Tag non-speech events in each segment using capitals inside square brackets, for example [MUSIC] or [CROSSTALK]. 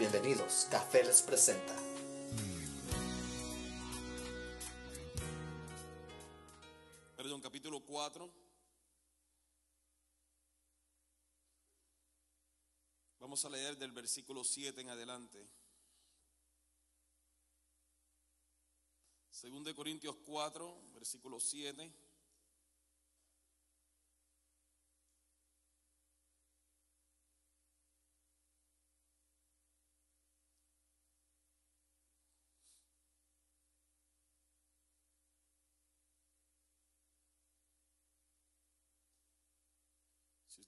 Bienvenidos, Café les presenta. Perdón, capítulo 4. Vamos a leer del versículo 7 en adelante. Según de Corintios 4, versículo 7.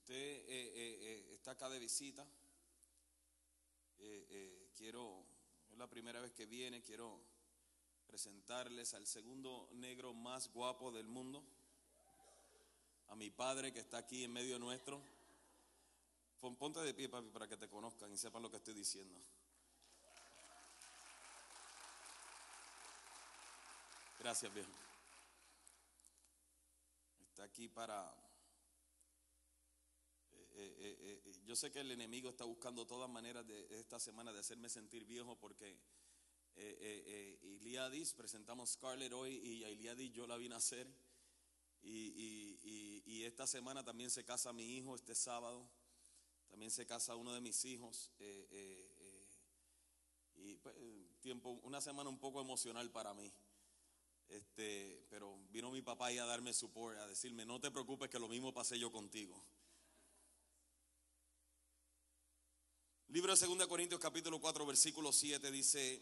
Usted eh, eh, eh, está acá de visita, quiero, es la primera vez que viene, quiero presentarles al segundo negro más guapo del mundo, a mi padre que está aquí en medio nuestro. Pon- Ponte de pie, papi, para que te conozcan y sepan lo que estoy diciendo. Gracias, viejo. Está aquí para eh, eh, eh, yo sé que el enemigo está buscando todas maneras de esta semana de hacerme sentir viejo porque Iliadis, presentamos Scarlett hoy y a Iliadis yo la vine a hacer y, y- y- y esta semana también se casa mi hijo este sábado, también se casa uno de mis hijos y pues, tiempo, una semana un poco emocional para mí. Este, pero vino mi papá ahí a darme support, a decirme, no te preocupes que lo mismo pasé yo contigo. Libro de 2 Corintios capítulo 4 versículo 7 dice,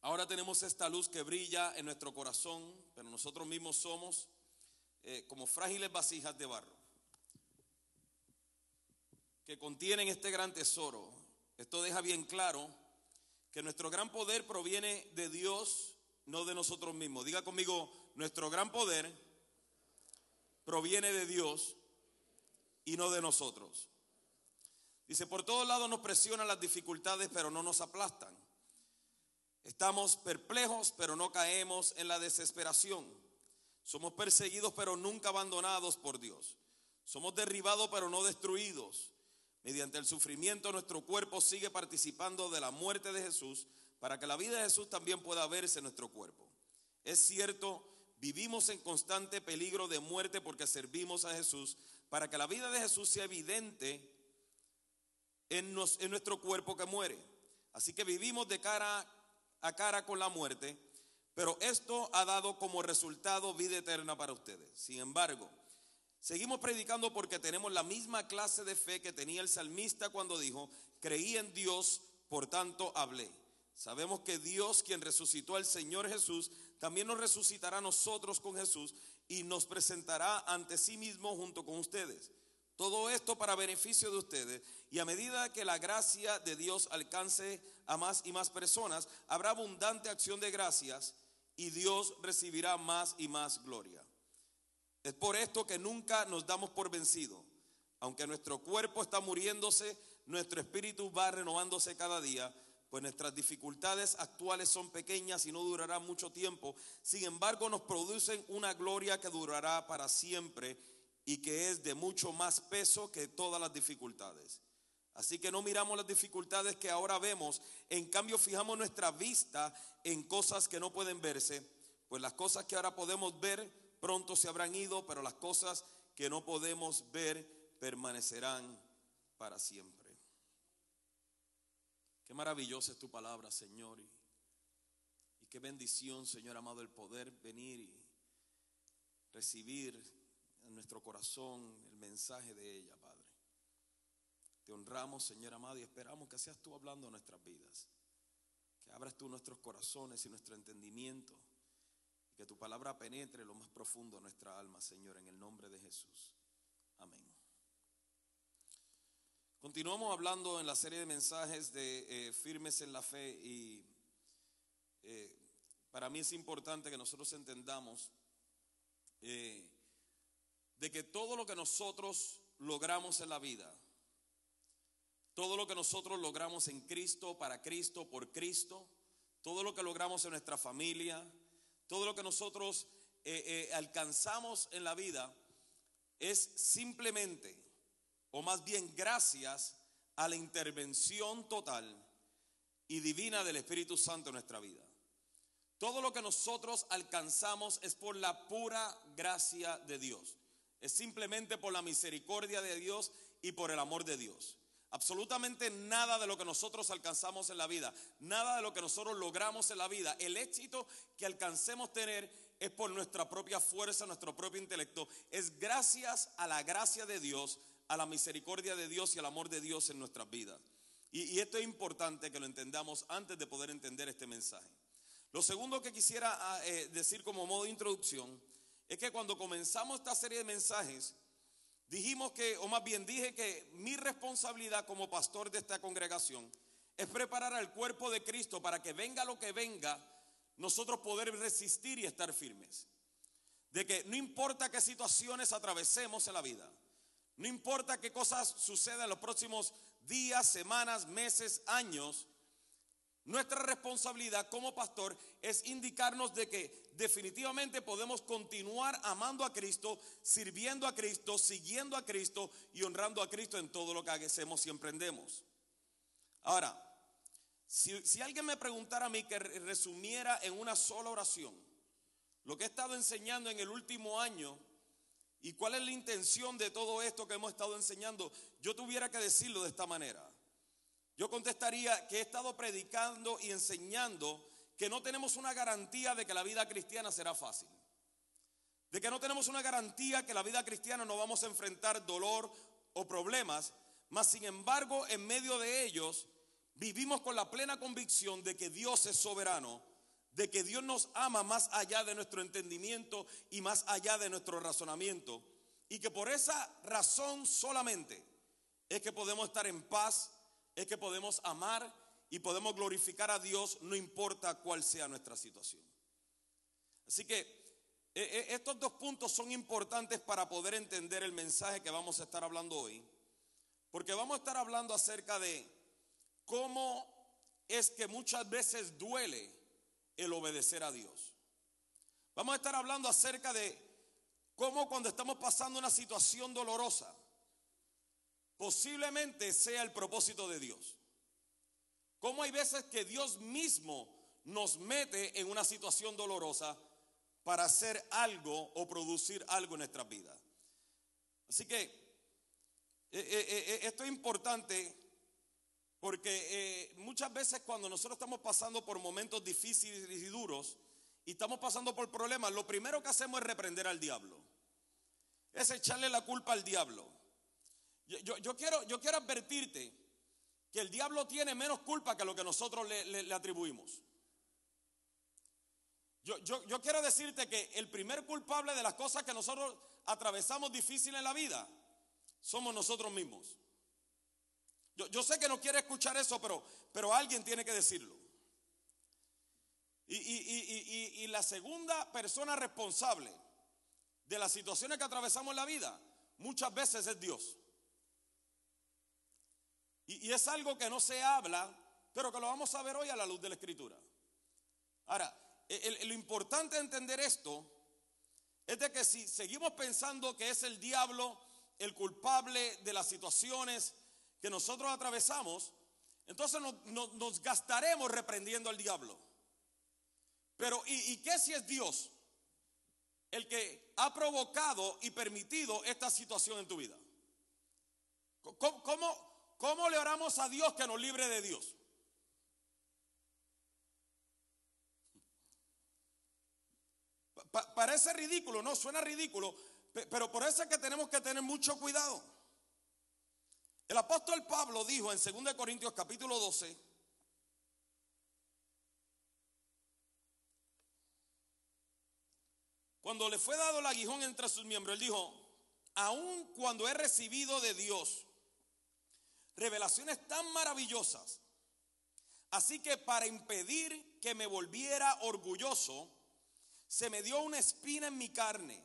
ahora tenemos esta luz que brilla en nuestro corazón, pero nosotros mismos somos eh, como frágiles vasijas de barro, que contienen este gran tesoro. Esto deja bien claro que nuestro gran poder proviene de Dios, no de nosotros mismos. Diga conmigo, nuestro gran poder proviene de Dios y no de nosotros. Dice, por todos lados nos presionan las dificultades, pero no nos aplastan. Estamos perplejos, pero no caemos en la desesperación. Somos perseguidos, pero nunca abandonados por Dios. Somos derribados, pero no destruidos. Mediante el sufrimiento nuestro cuerpo sigue participando de la muerte de Jesús para que la vida de Jesús también pueda verse en nuestro cuerpo. Es cierto, vivimos en constante peligro de muerte porque servimos a Jesús para que la vida de Jesús sea evidente en, nuestro cuerpo que muere. Así que vivimos de cara a cara con la muerte, pero esto ha dado como resultado vida eterna para ustedes. Sin embargo, seguimos predicando porque tenemos la misma clase de fe que tenía el salmista cuando dijo, creí en Dios, por tanto hablé. Sabemos que Dios, quien resucitó al Señor Jesús, también nos resucitará a nosotros con Jesús y nos presentará ante sí mismo junto con ustedes. Todo esto para beneficio de ustedes. Y a medida que la gracia de Dios alcance a más y más personas, habrá abundante acción de gracias y Dios recibirá más y más gloria. Es por esto que nunca nos damos por vencido. Aunque nuestro cuerpo está muriéndose, nuestro espíritu va renovándose cada día, pues nuestras dificultades actuales son pequeñas y no durarán mucho tiempo. Sin embargo, nos producen una gloria que durará para siempre y que es de mucho más peso que todas las dificultades. Así que no miramos las dificultades que ahora vemos, en cambio fijamos nuestra vista en cosas que no pueden verse, pues las cosas que ahora podemos ver pronto se habrán ido, pero las cosas que no podemos ver permanecerán para siempre. Qué maravillosa es tu palabra, Señor, y, qué bendición, Señor amado, el poder venir y recibir en nuestro corazón el mensaje de ella, Padre. Te honramos, Señor amado, y esperamos que seas tú hablando en nuestras vidas. Que abras tú nuestros corazones y nuestro entendimiento. Y que tu palabra penetre lo más profundo de nuestra alma, Señor, en el nombre de Jesús. Amén. Continuamos hablando en la serie de mensajes de eh, firmes en la fe y eh, para mí es importante que nosotros entendamos eh, de que todo lo que nosotros logramos en la vida, todo lo que nosotros logramos en Cristo, para Cristo, por Cristo, todo lo que logramos en nuestra familia, todo lo que nosotros eh, eh, alcanzamos en la vida, es simplemente, o más bien gracias a la intervención total y divina del Espíritu Santo en nuestra vida. Todo lo que nosotros alcanzamos es por la pura gracia de Dios. Es simplemente por la misericordia de Dios y por el amor de Dios. Absolutamente nada de lo que nosotros alcanzamos en la vida, nada de lo que nosotros logramos en la vida, el éxito que alcancemos tener es por nuestra propia fuerza, nuestro propio intelecto. Es gracias a la gracia de Dios, a la misericordia de Dios y al amor de Dios en nuestras vidas. Y, esto es importante que lo entendamos antes de poder entender este mensaje. Lo segundo que quisiera ah, eh, decir como modo de introducción es que cuando comenzamos esta serie de mensajes, dijimos que, o más bien dije que mi responsabilidad como pastor de esta congregación es preparar al cuerpo de Cristo para que venga lo que venga, nosotros poder resistir y estar firmes. De que no importa qué situaciones atravesemos en la vida, no importa qué cosas sucedan en los próximos días, semanas, meses, años, nuestra responsabilidad como pastor es indicarnos de que definitivamente podemos continuar amando a Cristo, sirviendo a Cristo, siguiendo a Cristo y honrando a Cristo en todo lo que hacemos y emprendemos. Ahora, si, si alguien me preguntara a mí que resumiera en una sola oración lo que he estado enseñando en el último año, ¿Y cuál es la intención de todo esto que hemos estado enseñando? Yo tuviera que decirlo de esta manera. Yo contestaría que he estado predicando y enseñando que no tenemos una garantía de que la vida cristiana será fácil. De que no tenemos una garantía que la vida cristiana no vamos a enfrentar dolor o problemas, mas sin embargo en medio de ellos vivimos con la plena convicción de que Dios es soberano de que Dios nos ama más allá de nuestro entendimiento y más allá de nuestro razonamiento. Y que por esa razón solamente es que podemos estar en paz, es que podemos amar y podemos glorificar a Dios no importa cuál sea nuestra situación. Así que eh, eh, estos dos puntos son importantes para poder entender el mensaje que vamos a estar hablando hoy. Porque vamos a estar hablando acerca de cómo es que muchas veces duele el obedecer a Dios. Vamos a estar hablando acerca de cómo cuando estamos pasando una situación dolorosa, posiblemente sea el propósito de Dios. Cómo hay veces que Dios mismo nos mete en una situación dolorosa para hacer algo o producir algo en nuestras vidas. Así que eh, eh, eh, esto es importante porque muchas veces cuando nosotros estamos pasando por momentos difíciles y duros y estamos pasando por problemas, lo primero que hacemos es reprender al diablo. Es echarle la culpa al diablo. Yo, quiero, advertirte que el diablo tiene menos culpa que lo que nosotros le, atribuimos. Yo, yo, quiero decirte que el primer culpable de las cosas que nosotros atravesamos difíciles en la vida somos nosotros mismos. Yo, sé que no quiere escuchar eso, pero, pero alguien tiene que decirlo. Y, la segunda persona responsable de las situaciones que atravesamos en la vida muchas veces es Dios. Y, es algo que no se habla, pero que lo vamos a ver hoy a la luz de la escritura. Ahora, lo importante de entender esto es de que si seguimos pensando que es el diablo el culpable de las situaciones que nosotros atravesamos, entonces nos, gastaremos reprendiendo al diablo. Pero ¿y, qué si es Dios el que ha provocado y permitido esta situación en tu vida? ¿Cómo, cómo, le oramos a Dios que nos libre de Dios? parece ridículo, no, suena ridículo, pero por eso es que tenemos que tener mucho cuidado. El apóstol Pablo dijo en 2 Corintios capítulo 12, cuando le fue dado el aguijón entre sus miembros, él dijo, aun cuando he recibido de Dios revelaciones tan maravillosas, así que para impedir que me volviera orgulloso, se me dio una espina en mi carne,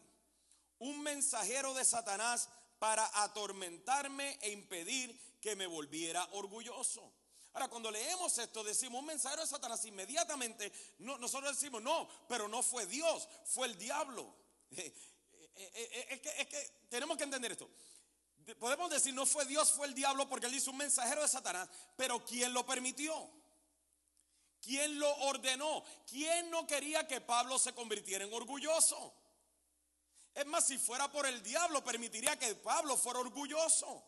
un mensajero de Satanás para atormentarme e impedir que me volviera orgulloso. Ahora, cuando leemos esto, decimos un mensajero de Satanás, inmediatamente nosotros decimos, no, pero no fue Dios, fue el diablo. [LAUGHS] Eh, eh, eh, es que tenemos que entender esto. Podemos decir, no fue Dios, fue el diablo, porque él hizo un mensajero de Satanás, pero ¿quién lo permitió? ¿Quién lo ordenó? ¿Quién no quería que Pablo se convirtiera en orgulloso? Es más, si fuera por el diablo, permitiría que Pablo fuera orgulloso.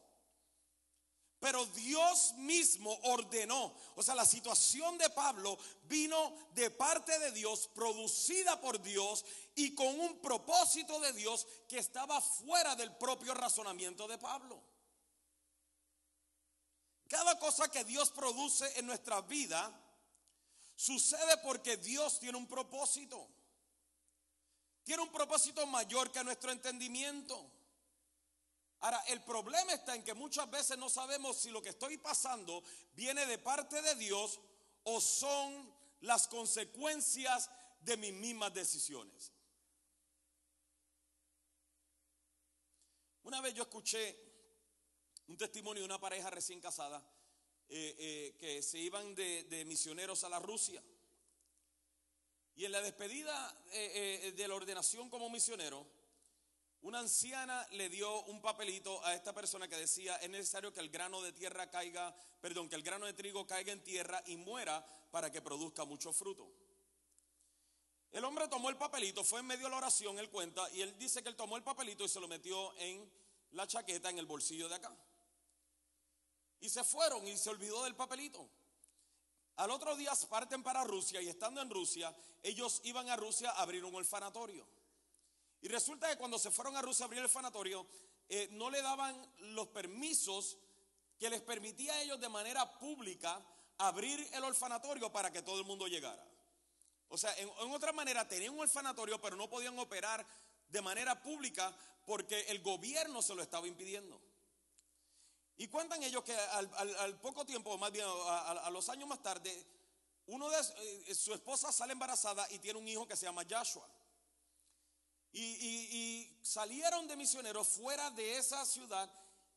Pero Dios mismo ordenó. O sea, la situación de Pablo vino de parte de Dios, producida por Dios y con un propósito de Dios que estaba fuera del propio razonamiento de Pablo. Cada cosa que Dios produce en nuestra vida sucede porque Dios tiene un propósito. Tiene un propósito mayor que nuestro entendimiento. Ahora, el problema está en que muchas veces no sabemos si lo que estoy pasando viene de parte de Dios o son las consecuencias de mis mismas decisiones. Una vez yo escuché un testimonio de una pareja recién casada eh, eh, que se iban de, misioneros a la Rusia. Y en la despedida eh, de la ordenación como misionero, una anciana le dio un papelito a esta persona que decía, es necesario que el grano de tierra caiga, perdón, que el grano de trigo caiga en tierra y muera para que produzca mucho fruto. El hombre tomó el papelito, fue en medio de la oración, él cuenta, y él dice que él tomó el papelito y se lo metió en la chaqueta, en el bolsillo de acá. Y se fueron y se olvidó del papelito. Al otro día parten para Rusia y estando en Rusia, ellos iban a Rusia a abrir un orfanatorio. Y resulta que cuando se fueron a Rusia a abrir el orfanatorio, eh, no le daban los permisos que les permitía a ellos de manera pública abrir el orfanatorio para que todo el mundo llegara. O sea, en, en otra manera, tenían un orfanatorio, pero no podían operar de manera pública porque el gobierno se lo estaba impidiendo. Y cuentan ellos que al, poco tiempo, más bien a, los años más tarde, uno de eh, su esposa sale embarazada y tiene un hijo que se llama Joshua. Y, salieron de misioneros fuera de esa ciudad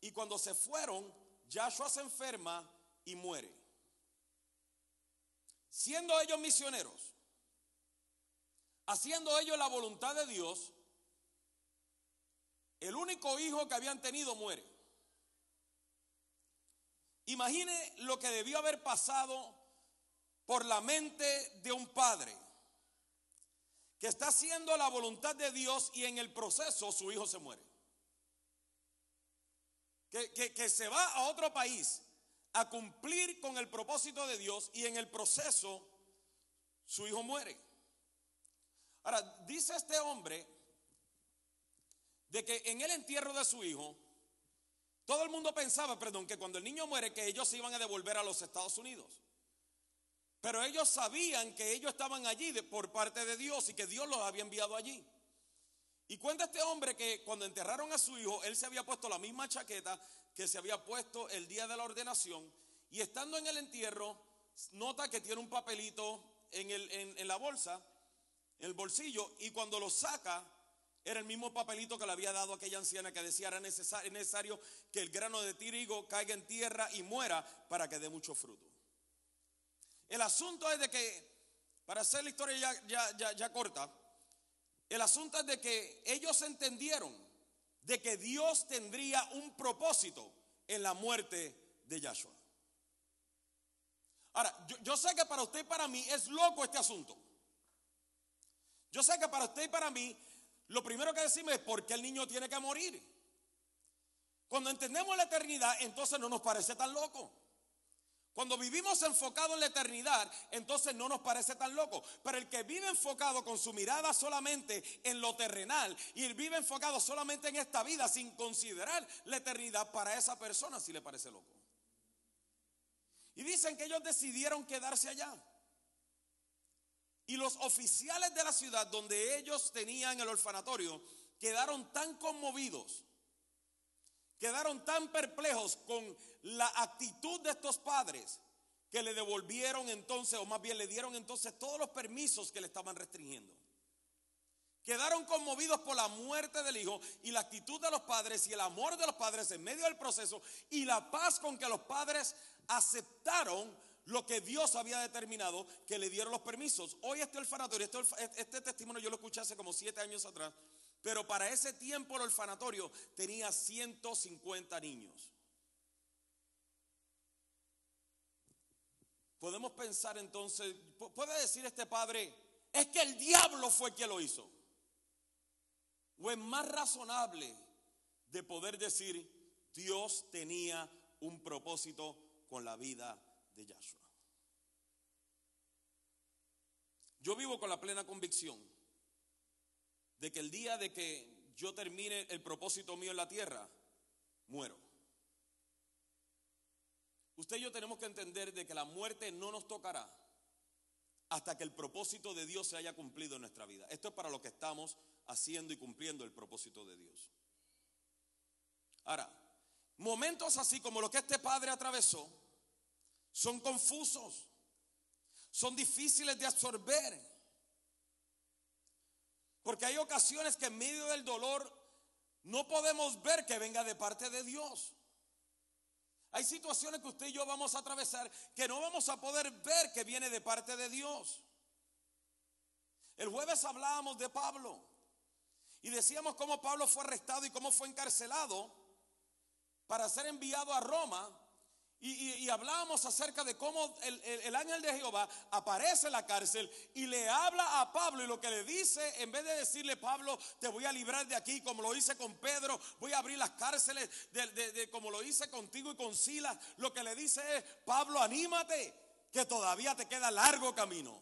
y cuando se fueron, Joshua se enferma y muere. Siendo ellos misioneros, haciendo ellos la voluntad de Dios, el único hijo que habían tenido muere. Imagine lo que debió haber pasado por la mente de un padre que está haciendo la voluntad de Dios y en el proceso su hijo se muere. Que, se va a otro país a cumplir con el propósito de Dios y en el proceso su hijo muere. Ahora, dice este hombre de que en el entierro de su hijo, todo el mundo pensaba, perdón, que cuando el niño muere, que ellos se iban a devolver a los Estados Unidos. Pero ellos sabían que ellos estaban allí por parte de Dios y que Dios los había enviado allí. Y cuenta este hombre que cuando enterraron a su hijo, él se había puesto la misma chaqueta que se había puesto el día de la ordenación. Y estando en el entierro, nota que tiene un papelito en, en la bolsa, en el bolsillo, y cuando lo saca, era el mismo papelito que le había dado aquella anciana que decía era necesario, que el grano de trigo caiga en tierra y muera para que dé mucho fruto. El asunto es de que, para hacer la historia ya, ya corta, el asunto es de que ellos entendieron de que Dios tendría un propósito en la muerte de Yahshua. Ahora, yo, yo, sé que para usted y para mí es loco este asunto. Yo sé que para usted y para mí lo primero que decimos es por qué el niño tiene que morir. Cuando entendemos la eternidad, entonces no nos parece tan loco. Cuando vivimos enfocado en la eternidad, entonces no nos parece tan loco. Pero el que vive enfocado con su mirada solamente en lo terrenal y el vive enfocado solamente en esta vida sin considerar la eternidad, para esa persona sí le parece loco. Y dicen que ellos decidieron quedarse allá. Y los oficiales de la ciudad donde ellos tenían el orfanatorio quedaron tan conmovidos, quedaron tan perplejos con la actitud de estos padres que le devolvieron entonces, o más bien le dieron entonces todos los permisos que le estaban restringiendo. Quedaron conmovidos por la muerte del hijo y la actitud de los padres y el amor de los padres en medio del proceso y la paz con que los padres aceptaron lo que Dios había determinado que le dieron los permisos. Hoy este orfanatorio, este, este, testimonio yo lo escuché hace como siete años atrás, pero para ese tiempo el orfanatorio tenía 150 niños. podemos pensar entonces, puede decir este padre, es que el diablo fue quien lo hizo. O es más razonable de poder decir, Dios tenía un propósito con la vida de Yahshua. Yo vivo con la plena convicción de que el día de que yo termine el propósito mío en la tierra, muero. Usted y yo tenemos que entender de que la muerte no nos tocará hasta que el propósito de Dios se haya cumplido en nuestra vida. Esto es para lo que estamos haciendo y cumpliendo el propósito de Dios. Ahora, momentos así como lo que este padre atravesó son confusos, son difíciles de absorber. Porque hay ocasiones que en medio del dolor no podemos ver que venga de parte de Dios. Hay situaciones que usted y yo vamos a atravesar que no vamos a poder ver que viene de parte de Dios. El jueves hablábamos de Pablo y decíamos cómo Pablo fue arrestado y cómo fue encarcelado para ser enviado a Roma y, hablábamos acerca de cómo el, ángel de Jehová aparece en la cárcel y le habla a Pablo y lo que le dice, en vez de decirle, Pablo, te voy a librar de aquí, como lo hice con Pedro, voy a abrir las cárceles de, como lo hice contigo y con Silas, lo que le dice es, Pablo, anímate, que todavía te queda largo camino.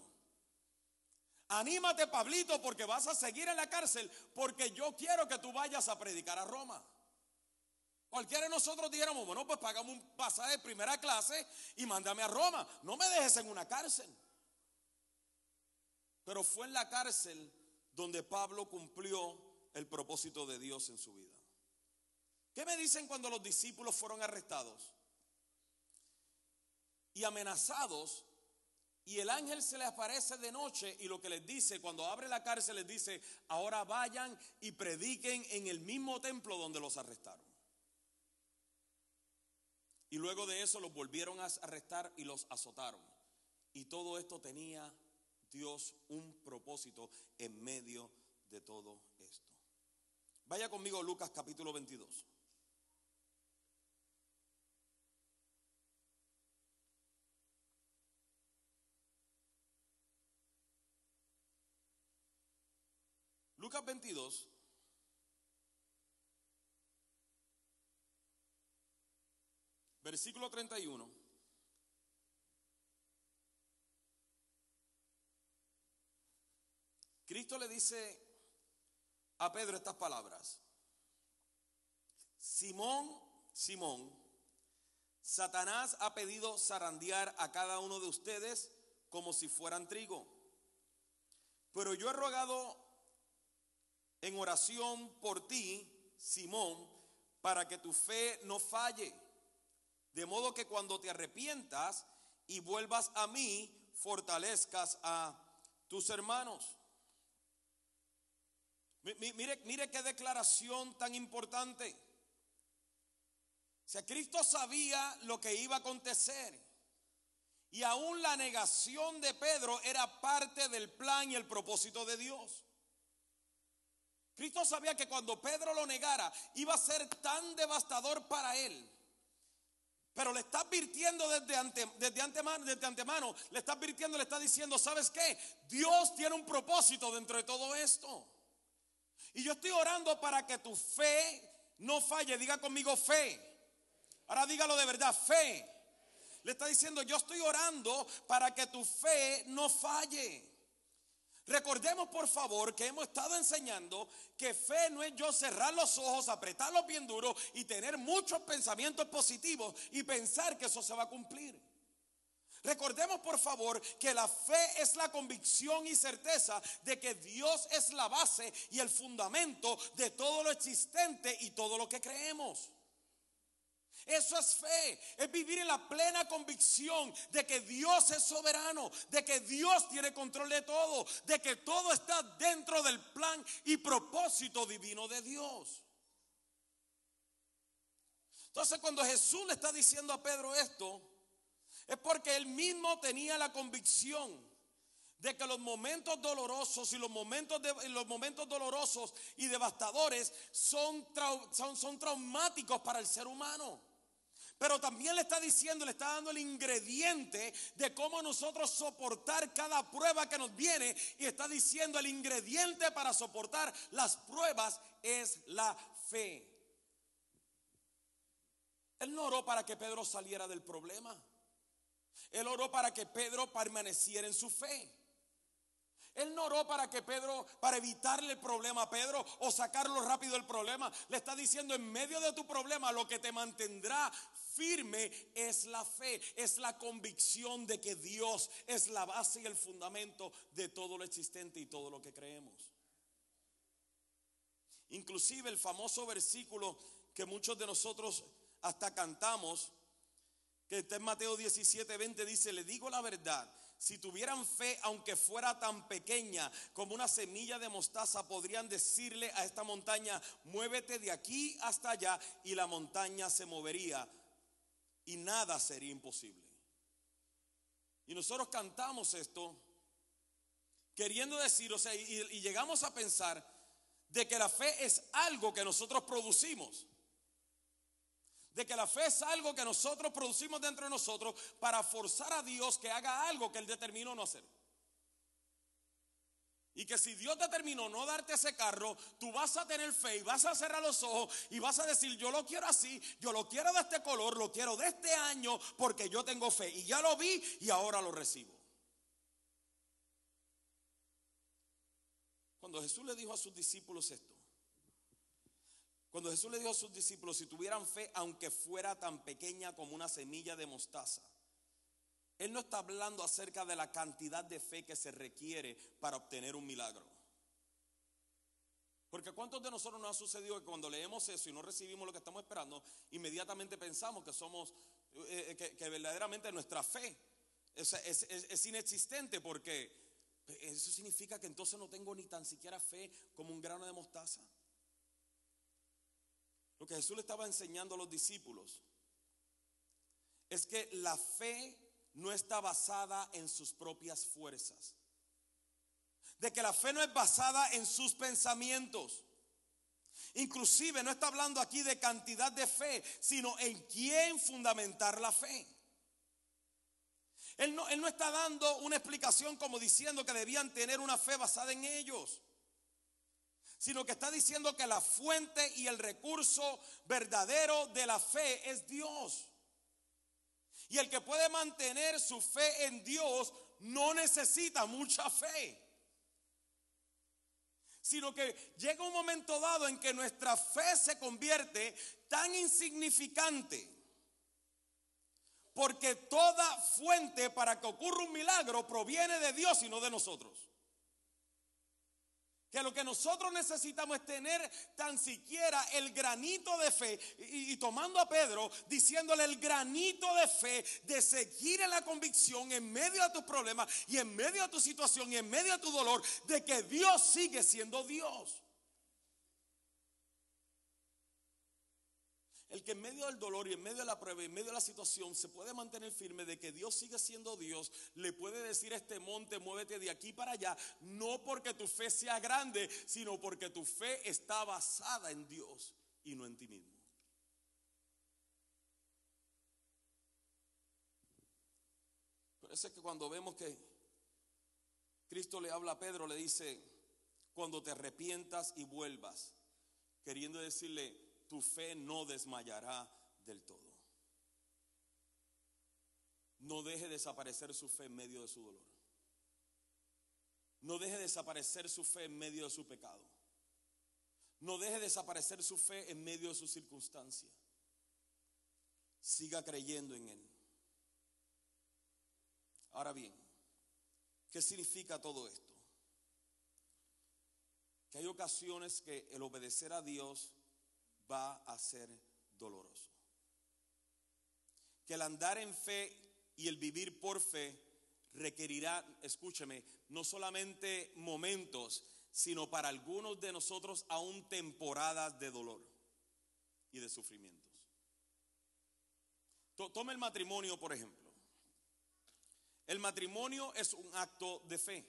Anímate, Pablito, porque vas a seguir en la cárcel, porque yo quiero que tú vayas a predicar a Roma. Cualquiera de nosotros dijéramos, bueno, pues pagamos un pasaje de primera clase y mándame a Roma. No me dejes en una cárcel. Pero fue en la cárcel donde Pablo cumplió el propósito de Dios en su vida. ¿Qué me dicen cuando los discípulos fueron arrestados y amenazados? Y el ángel se les aparece de noche y lo que les dice, cuando abre la cárcel, les dice, ahora vayan y prediquen en el mismo templo donde los arrestaron. Y luego de eso los volvieron a arrestar y los azotaron. Y todo esto tenía Dios un propósito en medio de todo esto. Vaya conmigo Lucas capítulo 22. Lucas 22 Versículo 31. Cristo le dice a Pedro estas palabras. Simón, Simón, Satanás ha pedido zarandear a cada uno de ustedes como si fueran trigo. Pero yo he rogado en oración por ti, Simón, para que tu fe no falle. De modo que cuando te arrepientas y vuelvas a mí, fortalezcas a tus hermanos. Mire, mire qué declaración tan importante. O sea, Cristo sabía lo que iba a acontecer. Y aún la negación de Pedro era parte del plan y el propósito de Dios. Cristo sabía que cuando Pedro lo negara iba a ser tan devastador para él pero le está advirtiendo desde, desde, antemano, desde antemano, le está advirtiendo, le está diciendo, ¿sabes qué? Dios tiene un propósito dentro de todo esto. Y yo estoy orando para que tu fe no falle. Diga conmigo fe. Ahora dígalo de verdad, fe. Le está diciendo, yo estoy orando para que tu fe no falle. Recordemos por favor que hemos estado enseñando que fe no es yo cerrar los ojos, apretarlos bien duro y tener muchos pensamientos positivos y pensar que eso se va a cumplir. Recordemos por favor que la fe es la convicción y certeza de que Dios es la base y el fundamento de todo lo existente y todo lo que creemos. Eso es fe, es vivir en la plena convicción de que Dios es soberano, de que Dios tiene control de todo, de que todo está dentro del plan y propósito divino de Dios. Entonces cuando Jesús le está diciendo a Pedro esto, es porque él mismo tenía la convicción de que los momentos dolorosos y los momentos, de, los momentos dolorosos y devastadores son, son, son traumáticos para el ser humano. Pero también le está diciendo, le está dando el ingrediente de cómo nosotros soportar cada prueba que nos viene. Y está diciendo, el ingrediente para soportar las pruebas es la fe. Él no oró para que Pedro saliera del problema. Él oró para que Pedro permaneciera en su fe. Él no oró para que Pedro, para evitarle el problema a Pedro o sacarlo rápido del problema. Le está diciendo, en medio de tu problema, lo que te mantendrá firme es la fe, es la convicción de que Dios es la base y el fundamento de todo lo existente y todo lo que creemos. Inclusive el famoso versículo que muchos de nosotros hasta cantamos, que está en Mateo 17, 20, dice, le digo la verdad si tuvieran fe, aunque fuera tan pequeña como una semilla de mostaza, podrían decirle a esta montaña, muévete de aquí hasta allá y la montaña se movería y nada sería imposible. Y nosotros cantamos esto queriendo decir, o sea, y, y llegamos a pensar de que la fe es algo que nosotros producimos de que la fe es algo que nosotros producimos dentro de nosotros para forzar a Dios que haga algo que Él determinó no hacer. Y que si Dios determinó no darte ese carro, tú vas a tener fe y vas a cerrar los ojos y vas a decir, yo lo quiero así, yo lo quiero de este color, lo quiero de este año porque yo tengo fe. Y ya lo vi y ahora lo recibo. Cuando Jesús le dijo a sus discípulos esto, cuando Jesús le dijo a sus discípulos, si tuvieran fe, aunque fuera tan pequeña como una semilla de mostaza, Él no está hablando acerca de la cantidad de fe que se requiere para obtener un milagro. Porque ¿cuántos de nosotros nos ha sucedido que cuando leemos eso y no recibimos lo que estamos esperando, inmediatamente pensamos que somos, eh, eh, que, verdaderamente nuestra fe es, es inexistente porque eso significa que entonces no tengo ni tan siquiera fe como un grano de mostaza? Lo que Jesús le estaba enseñando a los discípulos es que la fe no está basada en sus propias fuerzas. De que la fe no es basada en sus pensamientos. Inclusive no está hablando aquí de cantidad de fe, sino en quién fundamentar la fe. Él no, él no está dando una explicación como diciendo que debían tener una fe basada en ellos sino que está diciendo que la fuente y el recurso verdadero de la fe es Dios. Y el que puede mantener su fe en Dios no necesita mucha fe. Sino que llega un momento dado en que nuestra fe se convierte tan insignificante. Porque toda fuente para que ocurra un milagro proviene de Dios y no de nosotros. Que lo que nosotros necesitamos es tener tan siquiera el granito de fe. Y, tomando a Pedro, diciéndole el granito de fe de seguir en la convicción en medio de tus problemas y en medio de tu situación y en medio de tu dolor, de que Dios sigue siendo Dios. El que en medio del dolor y en medio de la prueba y en medio de la situación se puede mantener firme de que Dios sigue siendo Dios, le puede decir a este monte, muévete de aquí para allá, no porque tu fe sea grande, sino porque tu fe está basada en Dios y no en ti mismo. Por eso es que cuando vemos que Cristo le habla a Pedro, le dice, cuando te arrepientas y vuelvas, queriendo decirle, tu fe no desmayará del todo. No deje desaparecer su fe en medio de su dolor. No deje desaparecer su fe en medio de su pecado. No deje desaparecer su fe en medio de su circunstancia. Siga creyendo en Él. Ahora bien, ¿qué significa todo esto? Que hay ocasiones que el obedecer a Dios va a ser doloroso. Que el andar en fe y el vivir por fe requerirá, escúcheme, no solamente momentos, sino para algunos de nosotros aún temporadas de dolor y de sufrimientos. Tome el matrimonio, por ejemplo. El matrimonio es un acto de fe.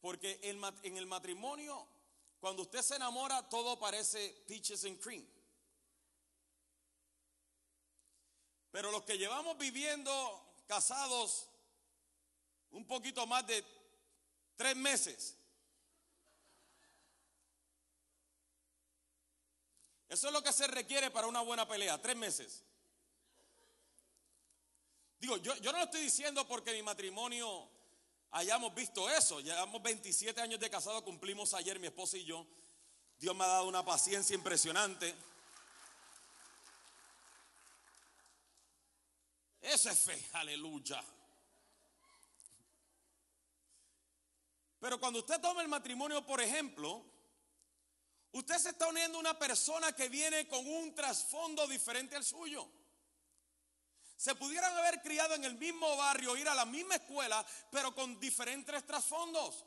Porque en el matrimonio cuando usted se enamora, todo parece peaches and cream. Pero los que llevamos viviendo casados un poquito más de tres meses, eso es lo que se requiere para una buena pelea, tres meses. Digo, yo, no lo estoy diciendo porque mi matrimonio hayamos visto eso. Llevamos 27 años de casado, cumplimos ayer mi esposa y yo. Dios me ha dado una paciencia impresionante. Eso es fe, aleluya. Pero cuando usted toma el matrimonio, por ejemplo, usted se está uniendo a una persona que viene con un trasfondo diferente al suyo. Se pudieran haber criado en el mismo barrio, ir a la misma escuela, pero con diferentes trasfondos,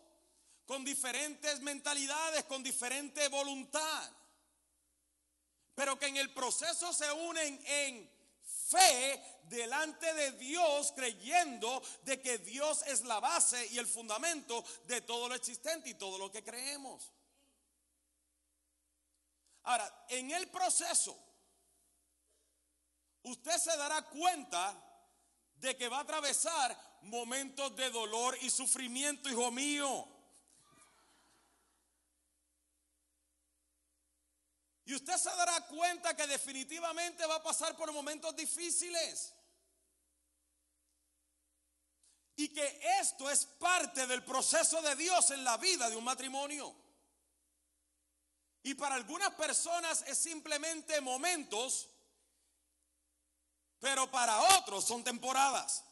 con diferentes mentalidades, con diferente voluntad. Pero que en el proceso se unen en fe delante de Dios creyendo de que Dios es la base y el fundamento de todo lo existente y todo lo que creemos. Ahora, en el proceso, usted se dará cuenta de que va a atravesar momentos de dolor y sufrimiento, hijo mío. Y usted se dará cuenta que definitivamente va a pasar por momentos difíciles. Y que esto es parte del proceso de Dios en la vida de un matrimonio. Y para algunas personas es simplemente momentos, pero para otros son temporadas.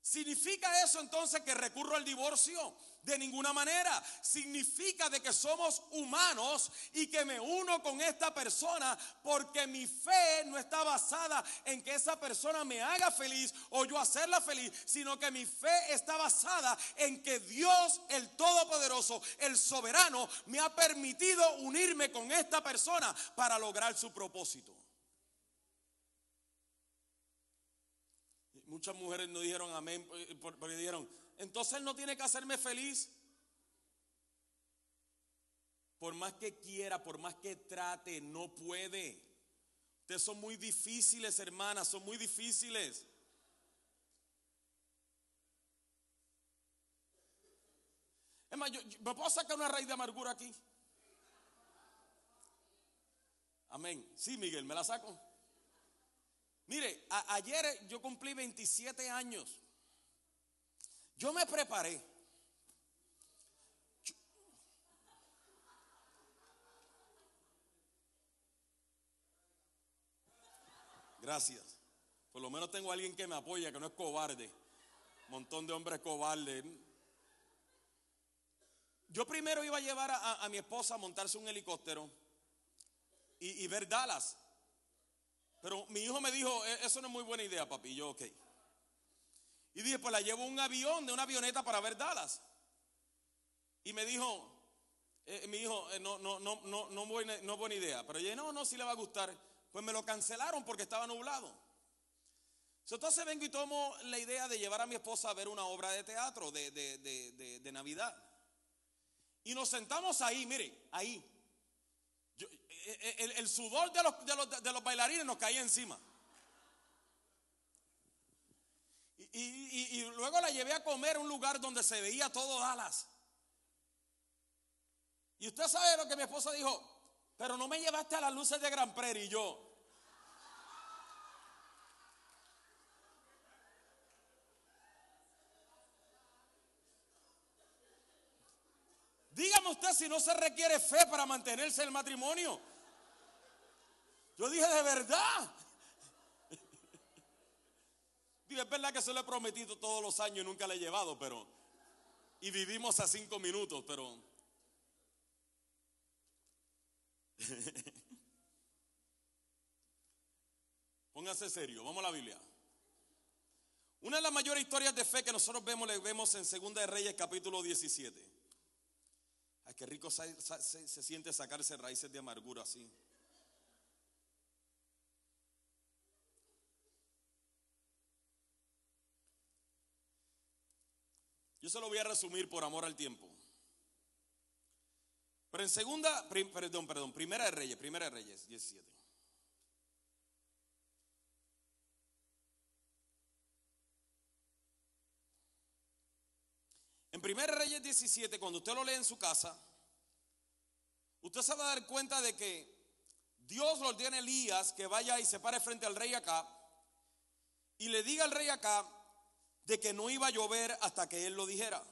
¿Significa eso entonces que recurro al divorcio? De ninguna manera. Significa de que somos humanos y que me uno con esta persona porque mi fe no está basada en que esa persona me haga feliz o yo hacerla feliz, sino que mi fe está basada en que Dios, el Todopoderoso, el Soberano, me ha permitido unirme con esta persona para lograr su propósito. Muchas mujeres no dijeron amén eh, porque dijeron, entonces él no tiene que hacerme feliz. Por más que quiera, por más que trate, no puede. Ustedes son muy difíciles, hermanas, son muy difíciles. Es más, yo, ¿me puedo sacar una raíz de amargura aquí? Amén. Sí, Miguel, me la saco. Mire, ayer yo cumplí 27 años. Yo me preparé. Gracias. Por lo menos tengo alguien que me apoya, que no es cobarde. Montón de hombres cobardes. Yo primero iba a llevar a, mi esposa a montarse un helicóptero y, y, ver Dallas. Pero mi hijo me dijo, e, eso no es muy buena idea, papi. Y yo, ok. Y dije, pues la llevo un avión, de una avioneta para ver Dallas. Y me dijo, eh, mi hijo, eh, no, no, no, no, no, buena, no buena idea. Pero yo dije, no, no, si le va a gustar. Pues me lo cancelaron porque estaba nublado. Entonces vengo y tomo la idea de llevar a mi esposa a ver una obra de teatro de, de, de, Navidad. Y nos sentamos ahí, mire, ahí. Eh, el, el, sudor de los, de, los, de los bailarines nos caía encima. Y, luego la llevé a comer a un lugar donde se veía todo Dallas. Y usted sabe lo que mi esposa dijo, pero no me llevaste a las luces de Gran Prairie y yo. Dígame usted si no se requiere fe para mantenerse el matrimonio. Yo dije, de verdad. Digo, es verdad que se lo he prometido todos los años y nunca le he llevado, pero. Y vivimos a cinco minutos, pero. [LAUGHS] Póngase serio, vamos a la Biblia. Una de las mayores historias de fe que nosotros vemos, le vemos en Segunda de Reyes, capítulo 17. Ay, qué rico se siente sacarse raíces de amargura así. Yo se lo voy a resumir por amor al tiempo. Pero en segunda, perdón, perdón, primera de Reyes, primera de Reyes, 17. En primera de Reyes 17, cuando usted lo lee en su casa, usted se va a dar cuenta de que Dios lo ordena a Elías que vaya y se pare frente al rey acá y le diga al rey acá de que no iba a llover hasta que él lo dijera.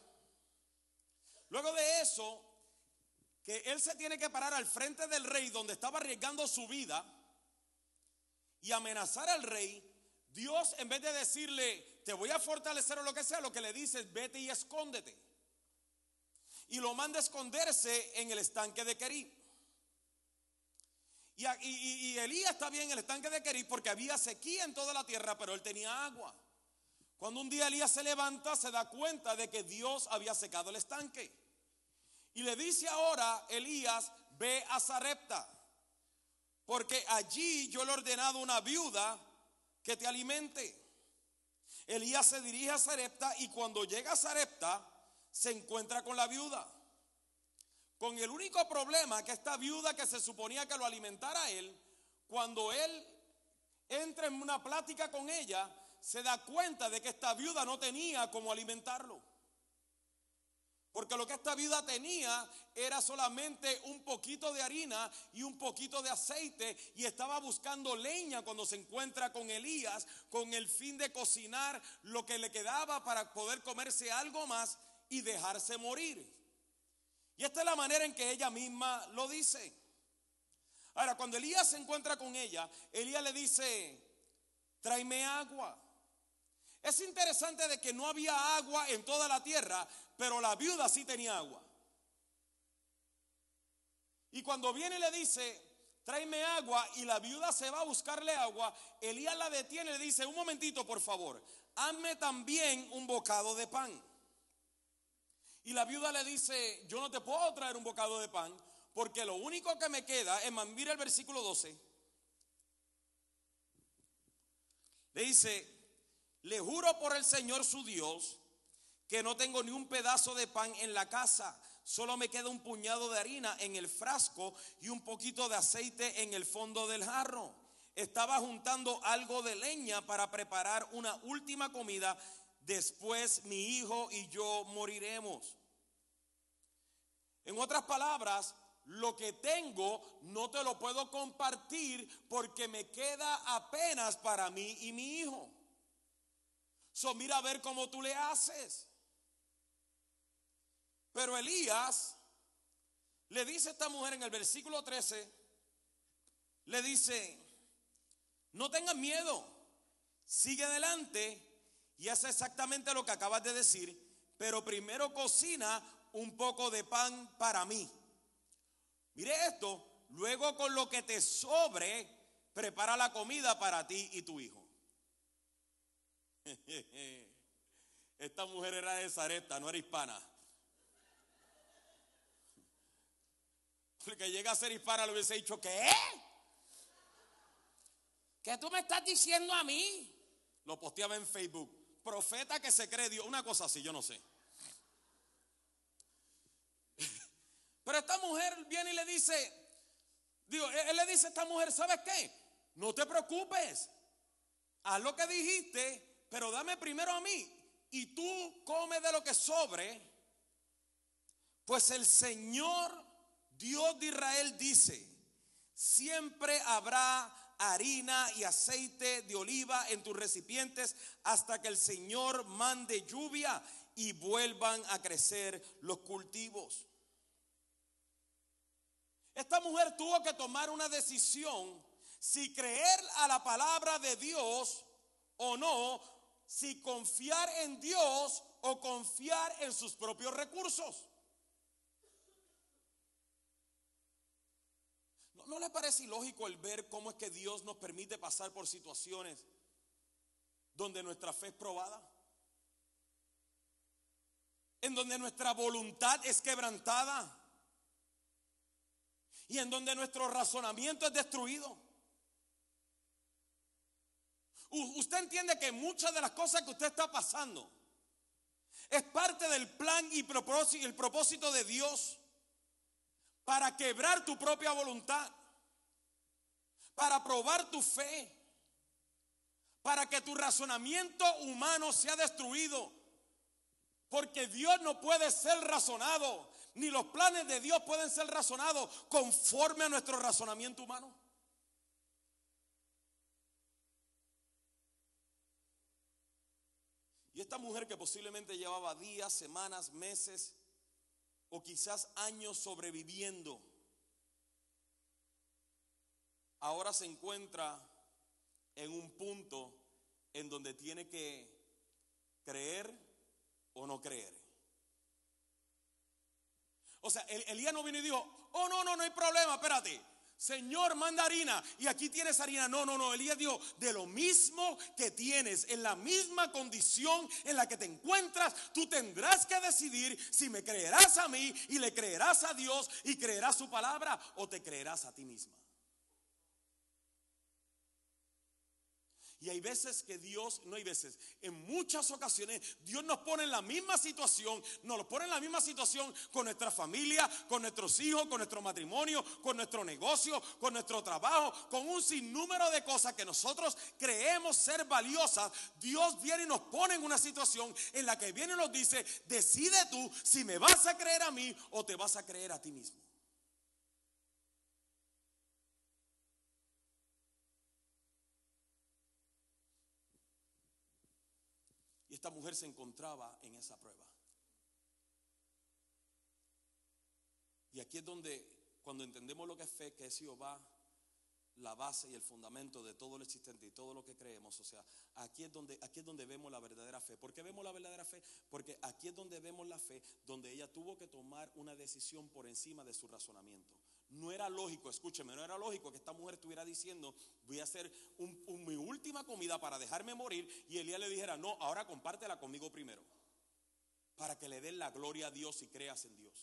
Luego de eso, que él se tiene que parar al frente del rey donde estaba arriesgando su vida y amenazar al rey, Dios en vez de decirle, te voy a fortalecer o lo que sea, lo que le dice es, vete y escóndete. Y lo manda a esconderse en el estanque de Kerí. Y, Elías está bien en el estanque de Kerí porque había sequía en toda la tierra, pero él tenía agua. Cuando un día Elías se levanta, se da cuenta de que Dios había secado el estanque. Y le dice ahora Elías, ve a Zarepta, porque allí yo le he ordenado una viuda que te alimente. Elías se dirige a Zarepta y cuando llega a Zarepta se encuentra con la viuda. Con el único problema que esta viuda que se suponía que lo alimentara a él, cuando él entra en una plática con ella, se da cuenta de que esta viuda no tenía cómo alimentarlo. Porque lo que esta viuda tenía era solamente un poquito de harina y un poquito de aceite y estaba buscando leña cuando se encuentra con Elías con el fin de cocinar lo que le quedaba para poder comerse algo más y dejarse morir. Y esta es la manera en que ella misma lo dice. Ahora, cuando Elías se encuentra con ella, Elías le dice, tráeme agua. Es interesante de que no había agua en toda la tierra, pero la viuda sí tenía agua. Y cuando viene y le dice, tráeme agua, y la viuda se va a buscarle agua, Elías la detiene y le dice, un momentito por favor, hazme también un bocado de pan. Y la viuda le dice, yo no te puedo traer un bocado de pan, porque lo único que me queda es, mira el versículo 12, le dice, le juro por el Señor su Dios, que no tengo ni un pedazo de pan en la casa, solo me queda un puñado de harina en el frasco y un poquito de aceite en el fondo del jarro. Estaba juntando algo de leña para preparar una última comida, después mi hijo y yo moriremos. En otras palabras, lo que tengo no te lo puedo compartir porque me queda apenas para mí y mi hijo. So mira a ver cómo tú le haces. Pero Elías le dice a esta mujer en el versículo 13, le dice, no tengas miedo, sigue adelante y hace exactamente lo que acabas de decir, pero primero cocina un poco de pan para mí. Mire esto, luego con lo que te sobre, prepara la comida para ti y tu hijo. [LAUGHS] Esta mujer era de Zareta, no era hispana. que llega a ser hispana le hubiese dicho, ¿qué? ¿Qué tú me estás diciendo a mí? Lo posteaba en Facebook. Profeta que se cree Dios. Una cosa así, yo no sé. [LAUGHS] Pero esta mujer viene y le dice, digo, él le dice a esta mujer, ¿sabes qué? No te preocupes. Haz lo que dijiste, pero dame primero a mí. Y tú come de lo que sobre. Pues el Señor Dios de Israel dice, siempre habrá harina y aceite de oliva en tus recipientes hasta que el Señor mande lluvia y vuelvan a crecer los cultivos. Esta mujer tuvo que tomar una decisión si creer a la palabra de Dios o no, si confiar en Dios o confiar en sus propios recursos. ¿No le parece ilógico el ver cómo es que Dios nos permite pasar por situaciones donde nuestra fe es probada? En donde nuestra voluntad es quebrantada. Y en donde nuestro razonamiento es destruido. Usted entiende que muchas de las cosas que usted está pasando es parte del plan y el propósito de Dios para quebrar tu propia voluntad, para probar tu fe, para que tu razonamiento humano sea destruido Porque Dios no puede ser razonado, ni los planes de Dios pueden ser razonados conforme a nuestro razonamiento humano. Y esta mujer que posiblemente llevaba días, semanas, meses o quizás años sobreviviendo, ahora se encuentra en un punto en donde tiene que creer o no creer. O sea, Elías no vino y dijo, oh no, no, no hay problema, espérate. Señor, manda harina y aquí tienes harina. No, no, no. Elías dijo, de lo mismo que tienes, en la misma condición en la que te encuentras, tú tendrás que decidir si me creerás a mí y le creerás a Dios y creerás su palabra o te creerás a ti misma. Y hay veces que Dios, no hay veces, en muchas ocasiones Dios nos pone en la misma situación, nos lo pone en la misma situación con nuestra familia, con nuestros hijos, con nuestro matrimonio, con nuestro negocio, con nuestro trabajo, con un sinnúmero de cosas que nosotros creemos ser valiosas. Dios viene y nos pone en una situación en la que viene y nos dice, decide tú si me vas a creer a mí o te vas a creer a ti mismo. Esta mujer se encontraba en esa prueba. Y aquí es donde, cuando entendemos lo que es fe, que es Jehová, la base y el fundamento de todo lo existente y todo lo que creemos. O sea, aquí es donde, aquí es donde vemos la verdadera fe. ¿Por qué vemos la verdadera fe? Porque aquí es donde vemos la fe, donde ella tuvo que tomar una decisión por encima de su razonamiento. No era lógico, escúcheme, no era lógico que esta mujer estuviera diciendo, voy a hacer mi última comida para dejarme morir y Elías le dijera, no, ahora compártela conmigo primero, para que le den la gloria a Dios y creas en Dios.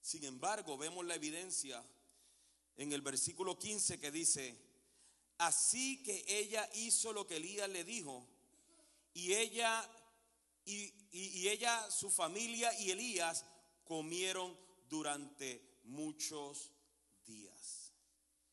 Sin embargo, vemos la evidencia en el versículo 15 que dice, así que ella hizo lo que Elías le dijo y ella y, y ella, su familia y Elías comieron durante muchos días.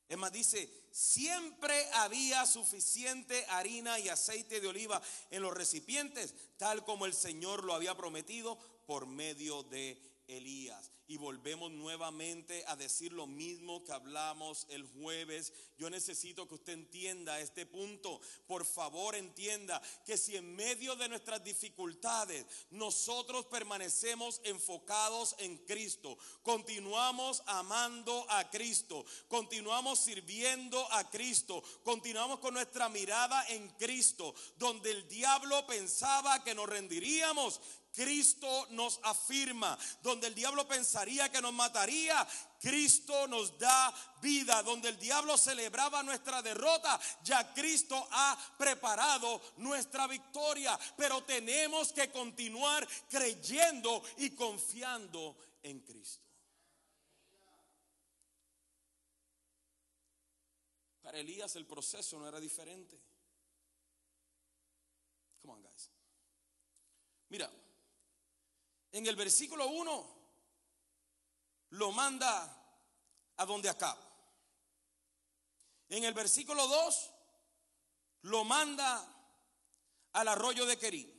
Es más, dice, siempre había suficiente harina y aceite de oliva en los recipientes, tal como el Señor lo había prometido por medio de Elías y volvemos nuevamente a decir lo mismo que hablamos el jueves. Yo necesito que usted entienda este punto. Por favor, entienda que si en medio de nuestras dificultades nosotros permanecemos enfocados en Cristo, continuamos amando a Cristo, continuamos sirviendo a Cristo, continuamos con nuestra mirada en Cristo, donde el diablo pensaba que nos rendiríamos, Cristo nos afirma. Donde el diablo pensaría que nos mataría, Cristo nos da vida. Donde el diablo celebraba nuestra derrota, ya Cristo ha preparado nuestra victoria. Pero tenemos que continuar creyendo y confiando en Cristo. Para Elías el proceso no era diferente. Come on, guys. Mira, en el versículo 1 lo manda a donde acá. En el versículo 2 lo manda al arroyo de Querí.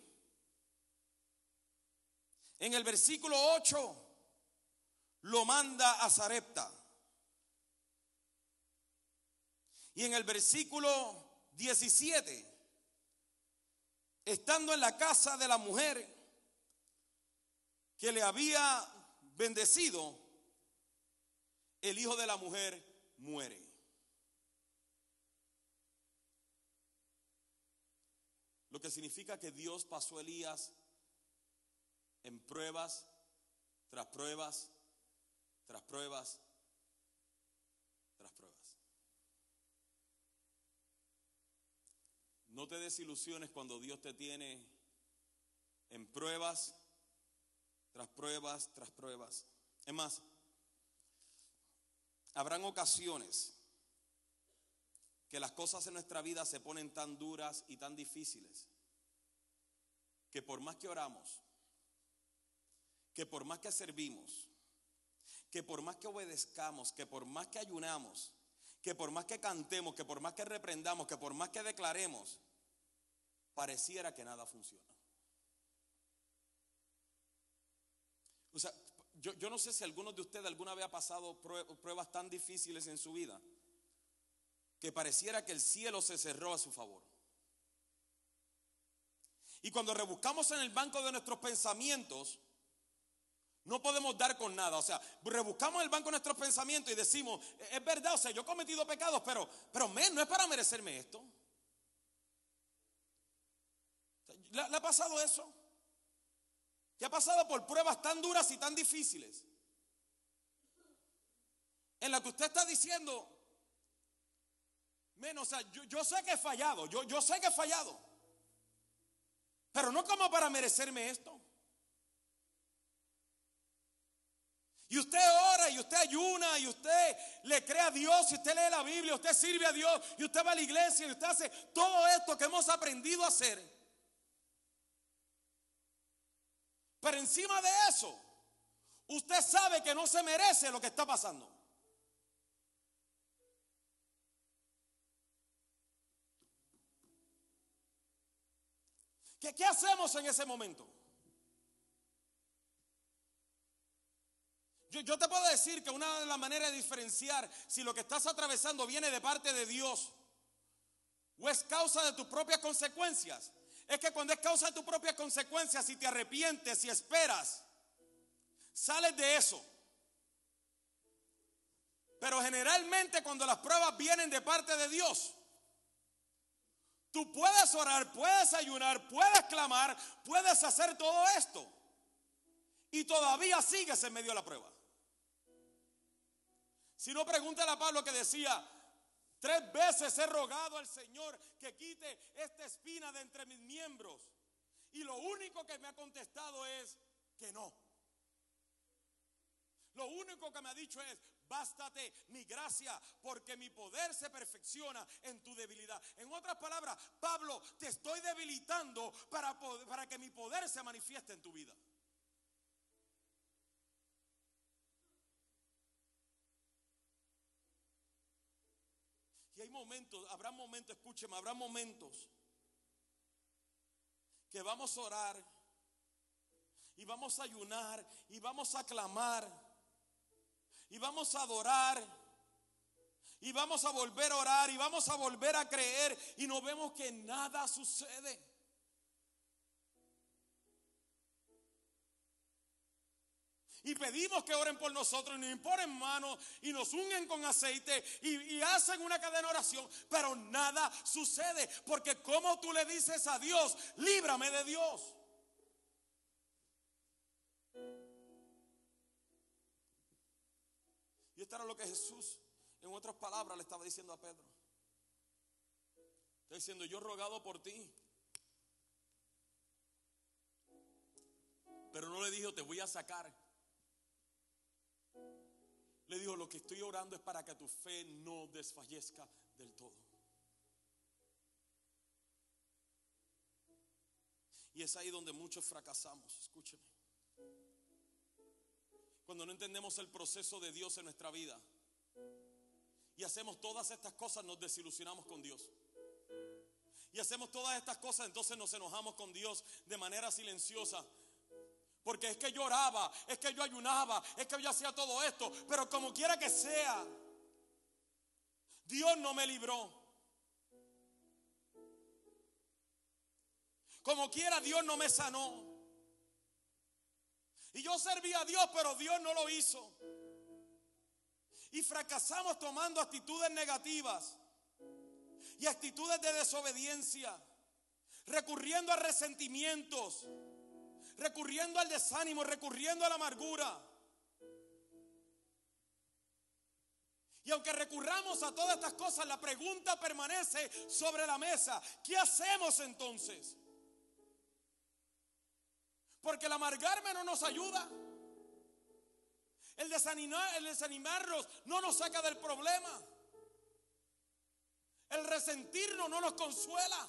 En el versículo 8 lo manda a Zarepta. Y en el versículo 17, estando en la casa de la mujer, que le había bendecido, el hijo de la mujer muere. Lo que significa que Dios pasó a Elías en pruebas, tras pruebas, tras pruebas, tras pruebas. No te desilusiones cuando Dios te tiene en pruebas tras pruebas, tras pruebas. Es más, habrán ocasiones que las cosas en nuestra vida se ponen tan duras y tan difíciles que por más que oramos, que por más que servimos, que por más que obedezcamos, que por más que ayunamos, que por más que cantemos, que por más que reprendamos, que por más que declaremos, pareciera que nada funciona. O sea, yo, yo no sé si algunos de ustedes alguna vez ha pasado pruebas tan difíciles en su vida que pareciera que el cielo se cerró a su favor. Y cuando rebuscamos en el banco de nuestros pensamientos, no podemos dar con nada. O sea, rebuscamos en el banco de nuestros pensamientos y decimos, es verdad, o sea, yo he cometido pecados, pero, pero no es para merecerme esto. ¿Le, ha pasado eso? ¿Que ha pasado por pruebas tan duras y tan difíciles? En la que usted está diciendo, menos, o sea, yo, sé que he fallado, yo, yo sé que he fallado, pero no como para merecerme esto. Y usted ora y usted ayuna y usted le cree a Dios y usted lee la Biblia, usted sirve a Dios y usted va a la iglesia y usted hace todo esto que hemos aprendido a hacer. Pero encima de eso, usted sabe que no se merece lo que está pasando. ¿Qué, hacemos en ese momento? Yo, te puedo decir que una de las maneras de diferenciar si lo que estás atravesando viene de parte de Dios o es causa de tus propias consecuencias es que cuando es causa de tus propias consecuencias, si te arrepientes, y esperas, sales de eso. Pero generalmente cuando las pruebas vienen de parte de Dios, tú puedes orar, puedes ayunar, puedes clamar, puedes hacer todo esto. Y todavía sigues en medio de la prueba. Si no, pregúntale a Pablo que decía, Tres veces he rogado al Señor que quite esta espina de entre mis miembros. Y lo único que me ha contestado es que no. Lo único que me ha dicho es, bástate mi gracia, porque mi poder se perfecciona en tu debilidad. En otras palabras, Pablo, te estoy debilitando para, para que mi poder se manifieste en tu vida. Hay momentos, habrá momentos, escúcheme, habrá momentos que vamos a orar y vamos a ayunar y vamos a clamar y vamos a adorar y vamos a volver a orar y vamos a volver a creer y no vemos que nada sucede. Y pedimos que oren por nosotros y nos imponen manos y nos ungen con aceite y, hacen una cadena de oración, pero nada sucede. Porque como tú le dices a Dios, líbrame de Dios. Y esto era lo que Jesús, en otras palabras, le estaba diciendo a Pedro. Está diciendo, yo he rogado por ti. Pero no le dijo, te voy a sacar. Le dijo, lo que estoy orando es para que tu fe no desfallezca del todo. Y es ahí donde muchos fracasamos, escúcheme. Cuando no entendemos el proceso de Dios en nuestra vida y hacemos todas estas cosas, nos desilusionamos con Dios. Y hacemos todas estas cosas, entonces nos enojamos con Dios de manera silenciosa porque es que yo oraba, es que yo ayunaba, es que yo hacía todo esto. Pero como quiera que sea, Dios no me libró. Como quiera, Dios no me sanó. Y yo serví a Dios, pero Dios no lo hizo. Y fracasamos tomando actitudes negativas y actitudes de desobediencia, recurriendo a resentimientos recurriendo al desánimo, recurriendo a la amargura. Y aunque recurramos a todas estas cosas, la pregunta permanece sobre la mesa. ¿Qué hacemos entonces? Porque el amargarme no nos ayuda. El, desanimar, el desanimarnos no nos saca del problema. El resentirnos no nos consuela.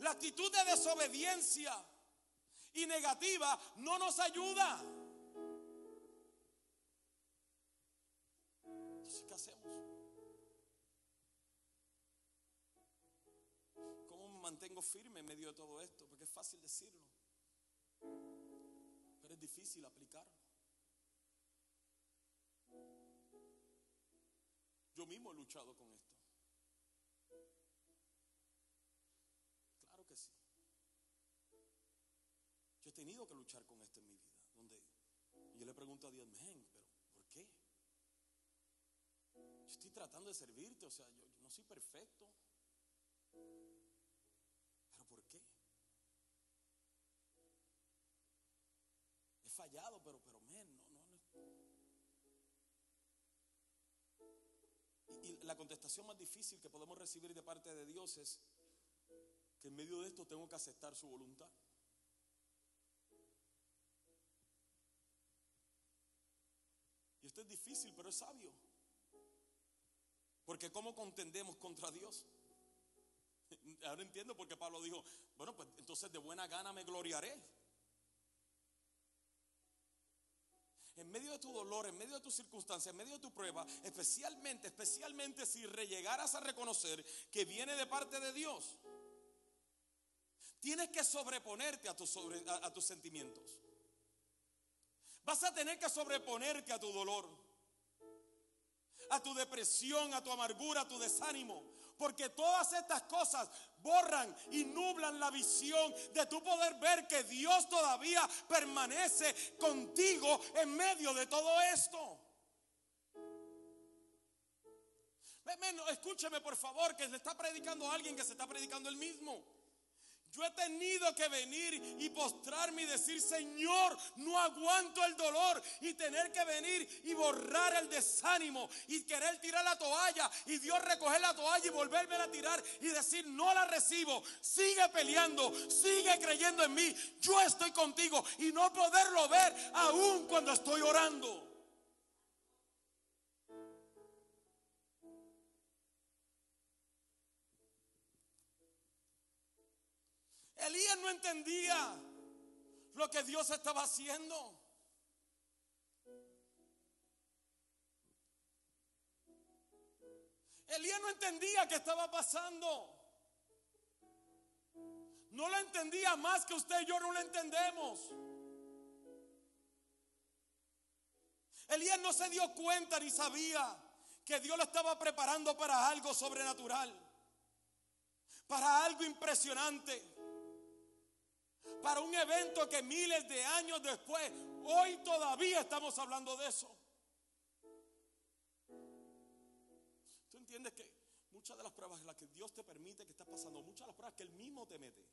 La actitud de desobediencia y negativa no nos ayuda. Entonces, ¿qué hacemos? mantengo firme en medio de todo esto, porque es fácil decirlo, pero es difícil aplicarlo. Yo mismo he luchado con esto. Yo he tenido que luchar con esto en mi vida, donde yo le pregunto a Dios, men, pero ¿por qué? Yo estoy tratando de servirte, o sea, yo, no soy perfecto. ¿Pero por qué? He fallado, pero, pero, men, no, no, no. Y, y la contestación más difícil que podemos recibir de parte de Dios es que en medio de esto tengo que aceptar su voluntad. Esto es difícil, pero es sabio. Porque ¿cómo contendemos contra Dios? [LAUGHS] Ahora entiendo por qué Pablo dijo, bueno, pues entonces de buena gana me gloriaré. En medio de tu dolor, en medio de tus circunstancias, en medio de tu prueba, especialmente, especialmente si llegaras a reconocer que viene de parte de Dios, tienes que sobreponerte a tus, sentimientos. Vas a tener que sobreponerte a tu dolor, a tu depresión, a tu amargura, a tu desánimo. Porque todas estas cosas borran y nublan la visión de tu poder ver que Dios todavía permanece contigo en medio de todo esto. Escúcheme por favor que le está predicando a alguien que se está predicando el mismo. Yo he tenido que venir y postrarme y decir, Señor, no aguanto el dolor y tener que venir y borrar el desánimo y querer tirar la toalla y Dios recoger la toalla y volverme a tirar y decir, no la recibo, sigue peleando, sigue creyendo en mí, yo estoy contigo y no poderlo ver aún cuando estoy orando. Elías no entendía lo que Dios estaba haciendo. Elías no entendía qué estaba pasando. No lo entendía más que usted y yo no lo entendemos. Elías no se dio cuenta ni sabía que Dios lo estaba preparando para algo sobrenatural, para algo impresionante para un evento que miles de años después, hoy todavía estamos hablando de eso. ¿Tú entiendes que muchas de las pruebas en las que Dios te permite que estás pasando, muchas de las pruebas que Él mismo te mete?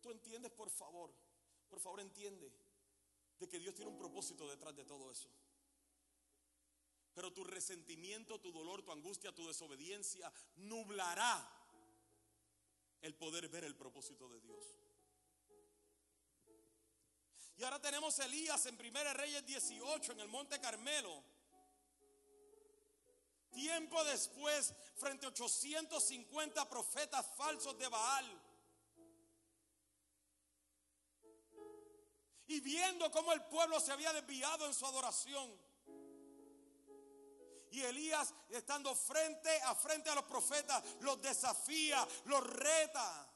¿Tú entiendes, por favor? Por favor, entiende de que Dios tiene un propósito detrás de todo eso. Pero tu resentimiento, tu dolor, tu angustia, tu desobediencia nublará el poder ver el propósito de Dios. Y ahora tenemos Elías en 1 Reyes 18 en el Monte Carmelo. Tiempo después, frente a 850 profetas falsos de Baal. Y viendo cómo el pueblo se había desviado en su adoración. Y Elías, estando frente a frente a los profetas, los desafía, los reta.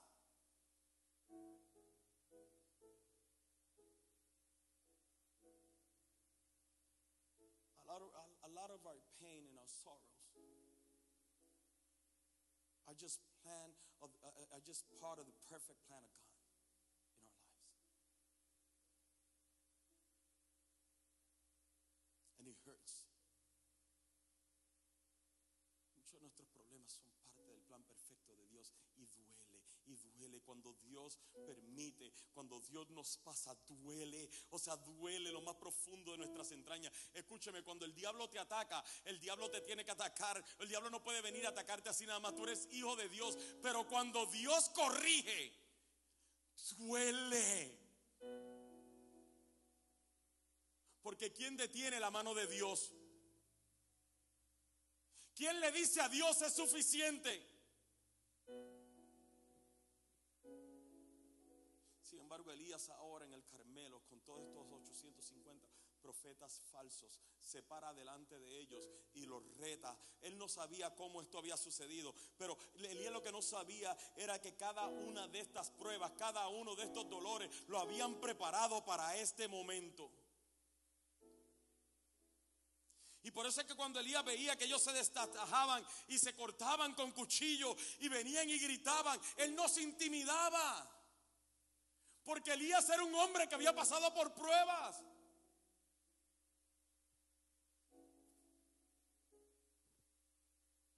A lot, of, a lot of our pain and our sorrows are just plan of, uh, are just part of the perfect plan of God hurts. Muchos de nuestros son parte del plan perfecto de Dios y duele, y duele cuando Dios permite, cuando Dios nos pasa, duele, o sea, duele lo más profundo de nuestras entrañas. Escúcheme, cuando el diablo te ataca, el diablo te tiene que atacar, el diablo no puede venir a atacarte así nada más, tú eres hijo de Dios, pero cuando Dios corrige, duele. Porque ¿quién detiene la mano de Dios? ¿Quién le dice a Dios es suficiente? Sin embargo, Elías ahora en el Carmelo, con todos estos 850 profetas falsos, se para delante de ellos y los reta. Él no sabía cómo esto había sucedido, pero Elías lo que no sabía era que cada una de estas pruebas, cada uno de estos dolores, lo habían preparado para este momento. Y por eso es que cuando Elías veía que ellos se destajaban y se cortaban con cuchillo y venían y gritaban, él no se intimidaba. Porque Elías era un hombre que había pasado por pruebas.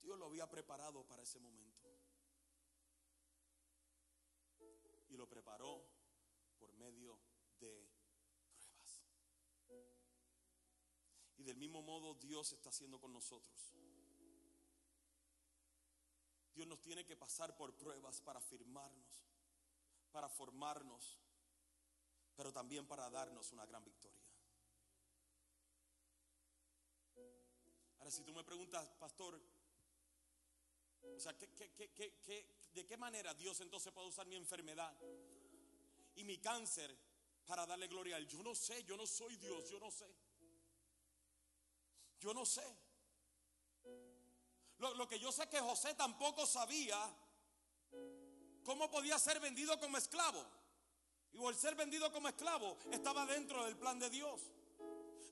Dios lo había preparado para ese momento. Y lo preparó por medio Y del mismo modo Dios está haciendo con nosotros. Dios nos tiene que pasar por pruebas para firmarnos, para formarnos, pero también para darnos una gran victoria. Ahora, si tú me preguntas, pastor, o sea, de qué manera Dios entonces puede usar mi enfermedad y mi cáncer para darle gloria a Él? Yo no sé, yo no soy Dios, yo no sé. Yo no sé. Lo, que yo sé que José tampoco sabía cómo podía ser vendido como esclavo. Y el ser vendido como esclavo estaba dentro del plan de Dios.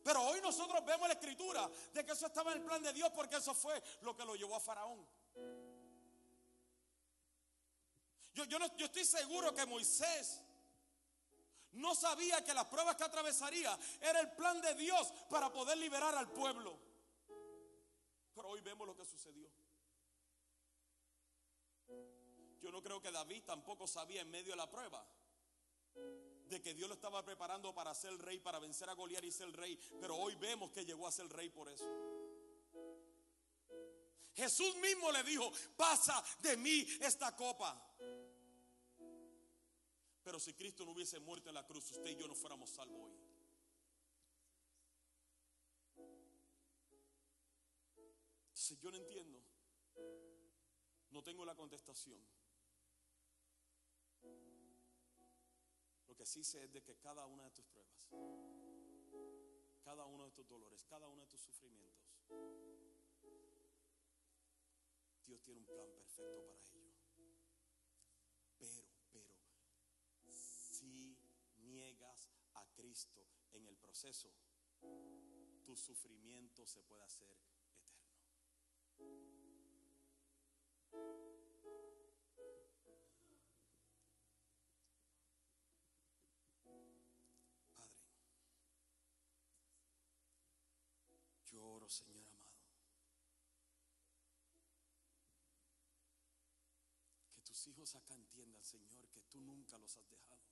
Pero hoy nosotros vemos la escritura de que eso estaba en el plan de Dios porque eso fue lo que lo llevó a Faraón. Yo, no, yo estoy seguro que Moisés no sabía que las pruebas que atravesaría era el plan de Dios para poder liberar al pueblo. Pero hoy vemos lo que sucedió. Yo no creo que David tampoco sabía en medio de la prueba de que Dios lo estaba preparando para ser rey, para vencer a Goliat y ser rey. Pero hoy vemos que llegó a ser rey por eso. Jesús mismo le dijo, pasa de mí esta copa. Pero si Cristo no hubiese muerto en la cruz, usted y yo no fuéramos salvos hoy. Entonces yo no entiendo. No tengo la contestación. Lo que sí sé es de que cada una de tus pruebas, cada uno de tus dolores, cada uno de tus sufrimientos, Dios tiene un plan perfecto para En el proceso, tu sufrimiento se puede hacer eterno. Lloro, Señor amado. Que tus hijos acá entiendan, Señor, que tú nunca los has dejado.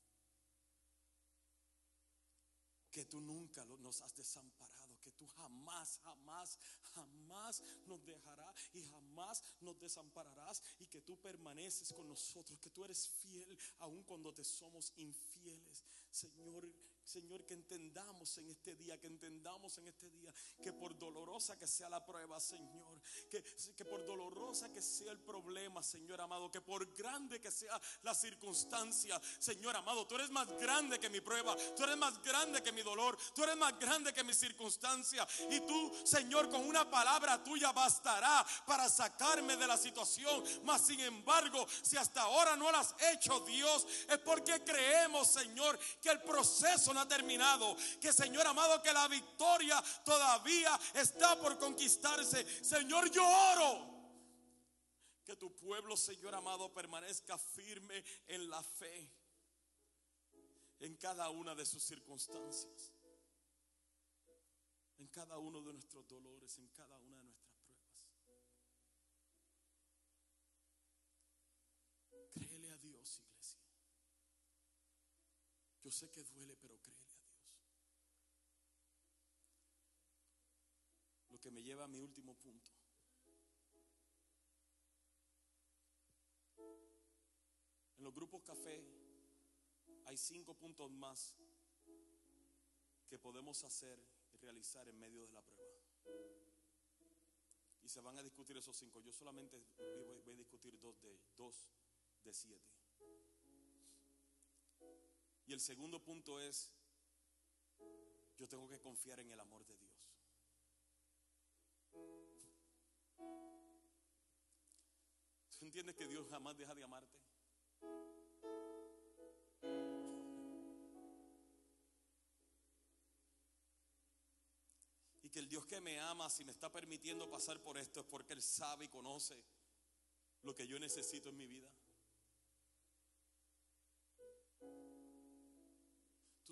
Que tú nunca nos has desamparado, que tú jamás, jamás, jamás nos dejarás y jamás nos desampararás y que tú permaneces con nosotros, que tú eres fiel aun cuando te somos infieles. Señor, Señor, que entendamos en este día, que entendamos en este día que por dolorosa que sea la prueba, Señor, que, que por dolorosa que sea el problema, Señor amado, que por grande que sea la circunstancia, Señor amado, tú eres más grande que mi prueba, tú eres más grande que mi dolor, tú eres más grande que mi circunstancia. Y tú, Señor, con una palabra tuya bastará para sacarme de la situación. Mas, sin embargo, si hasta ahora no lo has hecho, Dios, es porque creemos, Señor, que el proceso ha terminado. Que Señor amado, que la victoria todavía está por conquistarse. Señor, yo oro. Que tu pueblo, Señor amado, permanezca firme en la fe. En cada una de sus circunstancias. En cada uno de nuestros dolores, en cada una de Yo sé que duele, pero créele a Dios. Lo que me lleva a mi último punto. En los grupos café hay cinco puntos más que podemos hacer y realizar en medio de la prueba. Y se van a discutir esos cinco. Yo solamente voy a discutir dos de, dos de siete. Y el segundo punto es yo tengo que confiar en el amor de Dios. ¿Tú entiendes que Dios jamás deja de amarte? Y que el Dios que me ama, si me está permitiendo pasar por esto, es porque Él sabe y conoce lo que yo necesito en mi vida.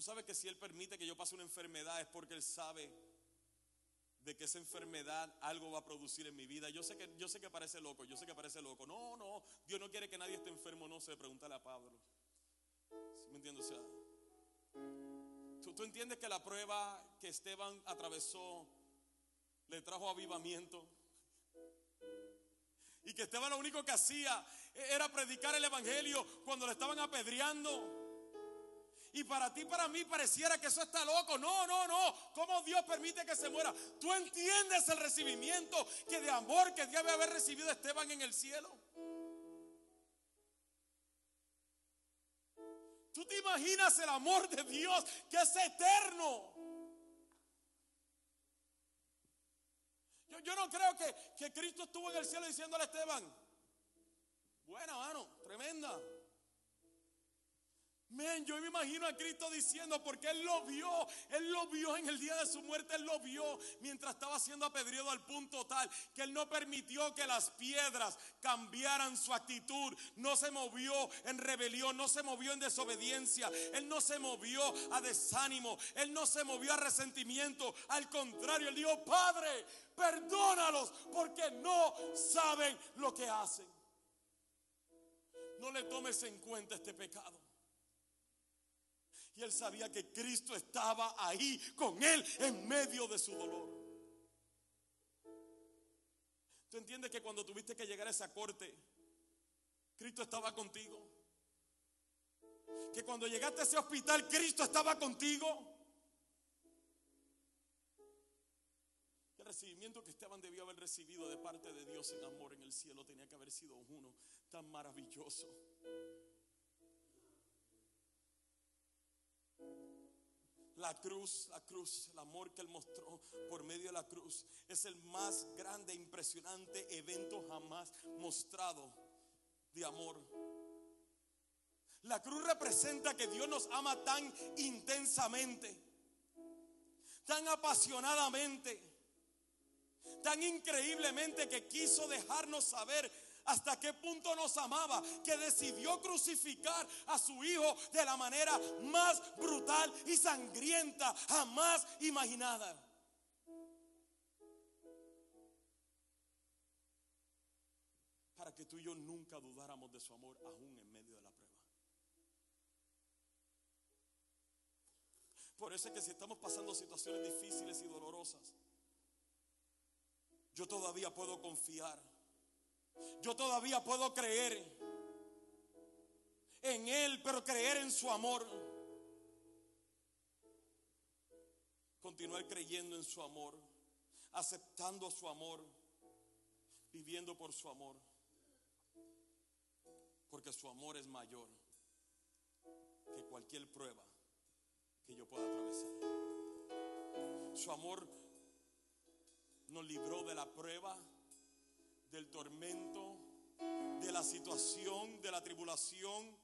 Sabes que si Él permite que yo pase una enfermedad es porque Él sabe de que esa enfermedad algo va a producir en mi vida. Yo sé que, yo sé que parece loco, yo sé que parece loco. No, no, Dios no quiere que nadie esté enfermo, no sé, pregúntale a Pablo. ¿Sí me entiendes? O sea, ¿tú, tú entiendes que la prueba que Esteban atravesó le trajo avivamiento. Y que Esteban lo único que hacía era predicar el Evangelio cuando le estaban apedreando. Y para ti, para mí, pareciera que eso está loco. No, no, no. ¿Cómo Dios permite que se muera? Tú entiendes el recibimiento que de amor que debe haber recibido Esteban en el cielo. Tú te imaginas el amor de Dios que es eterno. Yo, yo no creo que, que Cristo estuvo en el cielo diciéndole a Esteban, buena mano, tremenda. Yo me imagino a Cristo diciendo, porque Él lo vio, Él lo vio en el día de su muerte, Él lo vio mientras estaba siendo apedreado al punto tal que Él no permitió que las piedras cambiaran su actitud, no se movió en rebelión, no se movió en desobediencia, Él no se movió a desánimo, Él no se movió a resentimiento, al contrario, Él dijo, Padre, perdónalos porque no saben lo que hacen. No le tomes en cuenta este pecado. Y él sabía que Cristo estaba ahí con él en medio de su dolor. ¿Tú entiendes que cuando tuviste que llegar a esa corte, Cristo estaba contigo? Que cuando llegaste a ese hospital, Cristo estaba contigo. El recibimiento que Esteban debió haber recibido de parte de Dios en amor en el cielo tenía que haber sido uno tan maravilloso. La cruz, la cruz, el amor que Él mostró por medio de la cruz es el más grande, e impresionante evento jamás mostrado de amor. La cruz representa que Dios nos ama tan intensamente, tan apasionadamente, tan increíblemente que quiso dejarnos saber hasta qué punto nos amaba, que decidió crucificar a su hijo de la manera más brutal y sangrienta jamás imaginada. Para que tú y yo nunca dudáramos de su amor aún en medio de la prueba. Por eso es que si estamos pasando situaciones difíciles y dolorosas, yo todavía puedo confiar yo todavía puedo creer en Él, pero creer en su amor. Continuar creyendo en su amor, aceptando su amor, viviendo por su amor. Porque su amor es mayor que cualquier prueba que yo pueda atravesar. Su amor nos libró de la prueba del tormento, de la situación, de la tribulación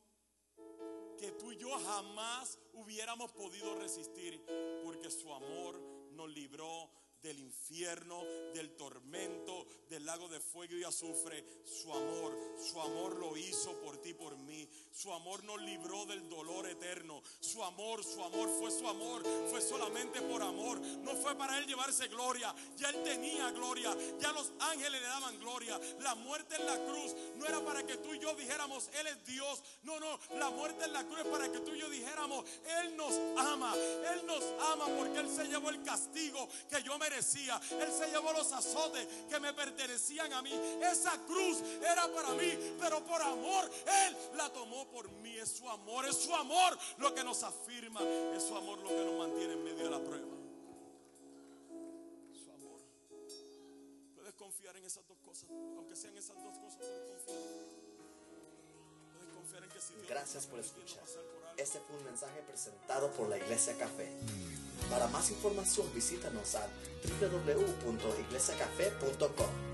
que tú y yo jamás hubiéramos podido resistir, porque su amor nos libró del infierno, del tormento, del lago de fuego y azufre, su amor, su amor lo hizo por ti, por mí. Su amor nos libró del dolor eterno. Su amor, su amor fue su amor, fue solamente por amor. No fue para él llevarse gloria, ya él tenía gloria, ya los ángeles le daban gloria. La muerte en la cruz no era para que tú y yo dijéramos, él es Dios. No, no, la muerte en la cruz es para que tú y yo dijéramos, él nos ama, él nos ama porque él se llevó el castigo que yo me merecía. Él se llevó los azotes que me pertenecían a mí. Esa cruz era para mí, pero por amor Él la tomó por mí. Es su amor, es su amor lo que nos afirma, es su amor lo que nos mantiene en medio de la prueba. Su amor. Puedes confiar en esas dos cosas, aunque sean esas dos cosas, puedes confiar. Gracias por escuchar. Este fue un mensaje presentado por la Iglesia Café. Para más información visítanos a www.iglesiacafé.com.